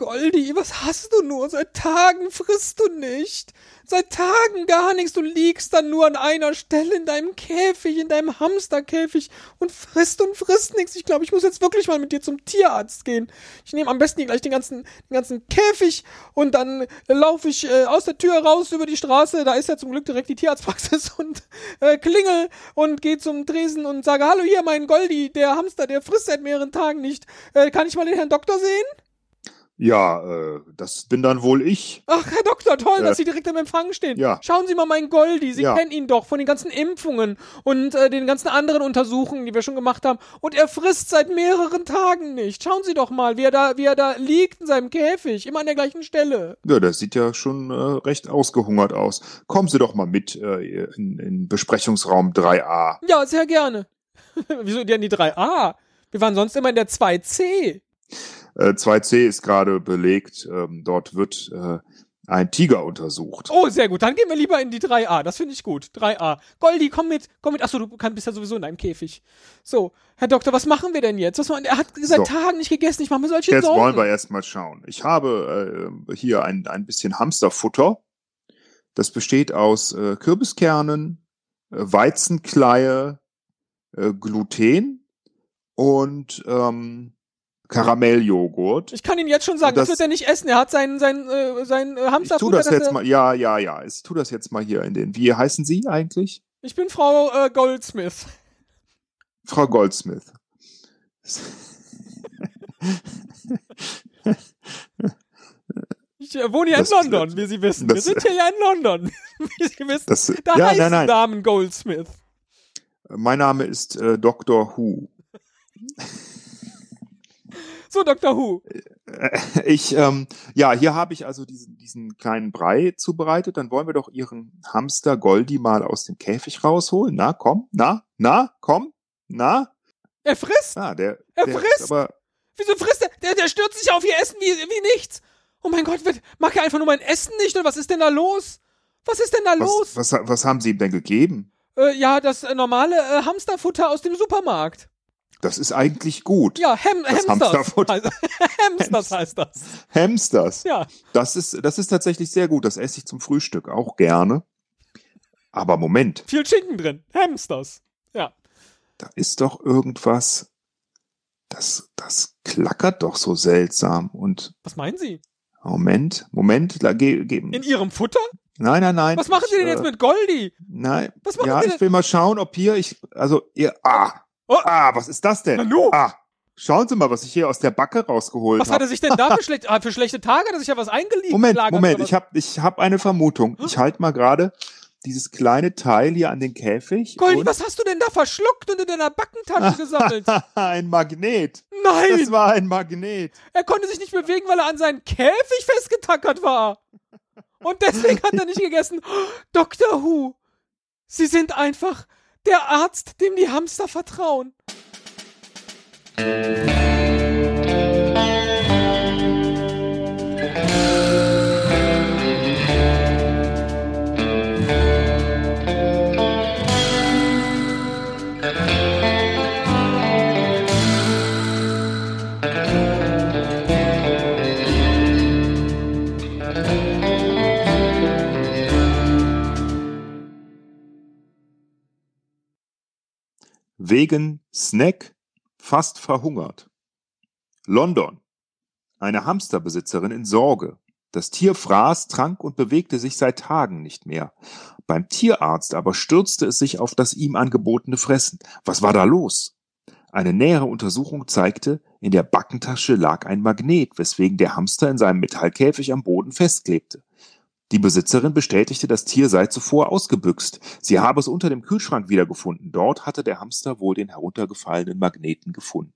Goldi, was hast du nur? Seit Tagen frisst du nicht. Seit Tagen gar nichts. Du liegst dann nur an einer Stelle in deinem Käfig, in deinem Hamsterkäfig und frisst und frisst nichts. Ich glaube, ich muss jetzt wirklich mal mit dir zum Tierarzt gehen. Ich nehme am besten hier gleich den ganzen, den ganzen Käfig und dann laufe ich äh, aus der Tür raus über die Straße. Da ist ja zum Glück direkt die Tierarztpraxis und äh, klingel und gehe zum Tresen und sage, hallo hier, mein Goldi, der Hamster, der frisst seit mehreren Tagen nicht. Äh, kann ich mal den Herrn Doktor sehen? Ja, äh, das bin dann wohl ich. Ach, Herr Doktor, toll, Äh, dass Sie direkt am Empfang stehen. ja. Schauen Sie mal meinen Goldi. Sie Ja. kennen ihn doch von den ganzen Impfungen und äh, den ganzen anderen Untersuchungen, die wir schon gemacht haben. Und er frisst seit mehreren Tagen nicht. Schauen Sie doch mal, wie er da, wie er da liegt in seinem Käfig, immer an der gleichen Stelle. Ja, das sieht ja schon äh, recht ausgehungert aus. Kommen Sie doch mal mit äh, in, in Besprechungsraum 3a. Ja, sehr gerne. Wieso denn die 3a? Wir waren sonst immer in der 2c. Äh, 2c ist gerade belegt. Ähm, dort wird äh, ein Tiger untersucht. Oh, sehr gut. Dann gehen wir lieber in die 3a. Das finde ich gut. 3a. Goldi, komm mit. Komm mit. Achso, du bist ja sowieso in deinem Käfig. So, Herr Doktor, was machen wir denn jetzt? Was, man- er hat seit So. Tagen nicht gegessen. Ich mache mir solche Jetzt Sorgen. wollen wir erstmal schauen. Ich habe äh, hier ein, ein bisschen Hamsterfutter. Das besteht aus äh, Kürbiskernen, äh, Weizenkleie, äh, Gluten und ähm, Karamelljoghurt. Ich kann Ihnen jetzt schon sagen, das, Das- wird er nicht essen. Er hat seinen, seinen, äh, seinen äh, Ich Hamsterfutter. tu das jetzt mal, ja, ja, ja. Ich tu das jetzt mal hier in den. Wie heißen Sie eigentlich? Ich bin Frau äh, Goldsmith. Frau Goldsmith. Ich äh, wohne Das- in London, wie Sie wissen. Wir das- sind hier ja in London, wie Sie wissen. Das, Da ja, heißen nein, nein. Damen Goldsmith. Mein Name ist äh, Dr. Who. So, Dr. Who. Ich, ähm, ja, hier habe ich also diesen, diesen kleinen Brei zubereitet. Dann wollen wir doch Ihren Hamster Goldi mal aus dem Käfig rausholen. Na, komm, na, na, komm, na. Er frisst. Ah, der, Er der frisst? Aber, Wieso frisst er? Der, der stürzt sich auf ihr Essen wie, wie nichts. Oh mein Gott, mag er einfach nur mein Essen nicht? Oder was ist denn da los? Was ist denn da los? was, was, was haben Sie ihm denn gegeben? Äh, ja, das äh, normale äh, Hamsterfutter aus dem Supermarkt. Das ist eigentlich gut. Ja, Hem Das Hamsters. Hamsterfutter. Heißt, Hamsters heißt das. Hamsters. Ja. Das ist, das ist tatsächlich sehr gut. Das esse ich zum Frühstück auch gerne. Aber Moment, Viel Schinken drin. Hamsters. Ja. da ist doch irgendwas. Das, das klackert doch so seltsam. Und Was meinen Sie? Moment, Moment, ge, ge, In Ihrem Futter? nein, nein, nein. Was machen Sie denn jetzt äh, mit Goldi? Nein, Was machen ja, ich will mal schauen, ob hier ich, also ihr, ah, Oh. ah, was ist das denn? Nanu. Ah, schauen Sie mal, was ich hier aus der Backe rausgeholt Was hat habe. er sich denn da für, schlecht, ah, für schlechte Tage? Hat er sich ja was eingelegt? Moment, Moment, ich habe ich hab eine Vermutung. Ich halte mal gerade dieses kleine Teil hier an den Käfig. Goldi, was hast du denn da verschluckt und in deiner Backentasche gesammelt? ein Magnet. Nein! Das war ein Magnet. Er konnte sich nicht bewegen, weil er an seinen Käfig festgetackert war. Und deswegen hat er nicht gegessen. Dr. Who, Sie sind einfach der Arzt, dem die Hamster vertrauen. Wegen Snack fast verhungert. London. Eine Hamsterbesitzerin in Sorge. Das Tier fraß, trank und bewegte sich seit Tagen nicht mehr. Beim Tierarzt aber stürzte es sich auf das ihm angebotene Fressen. Was war da los? Eine nähere Untersuchung zeigte, in der Backentasche lag ein Magnet, weswegen der Hamster in seinem Metallkäfig am Boden festklebte. Die Besitzerin bestätigte, das Tier sei zuvor ausgebüxt. Sie habe es unter dem Kühlschrank wiedergefunden. Dort hatte der Hamster wohl den heruntergefallenen Magneten gefunden.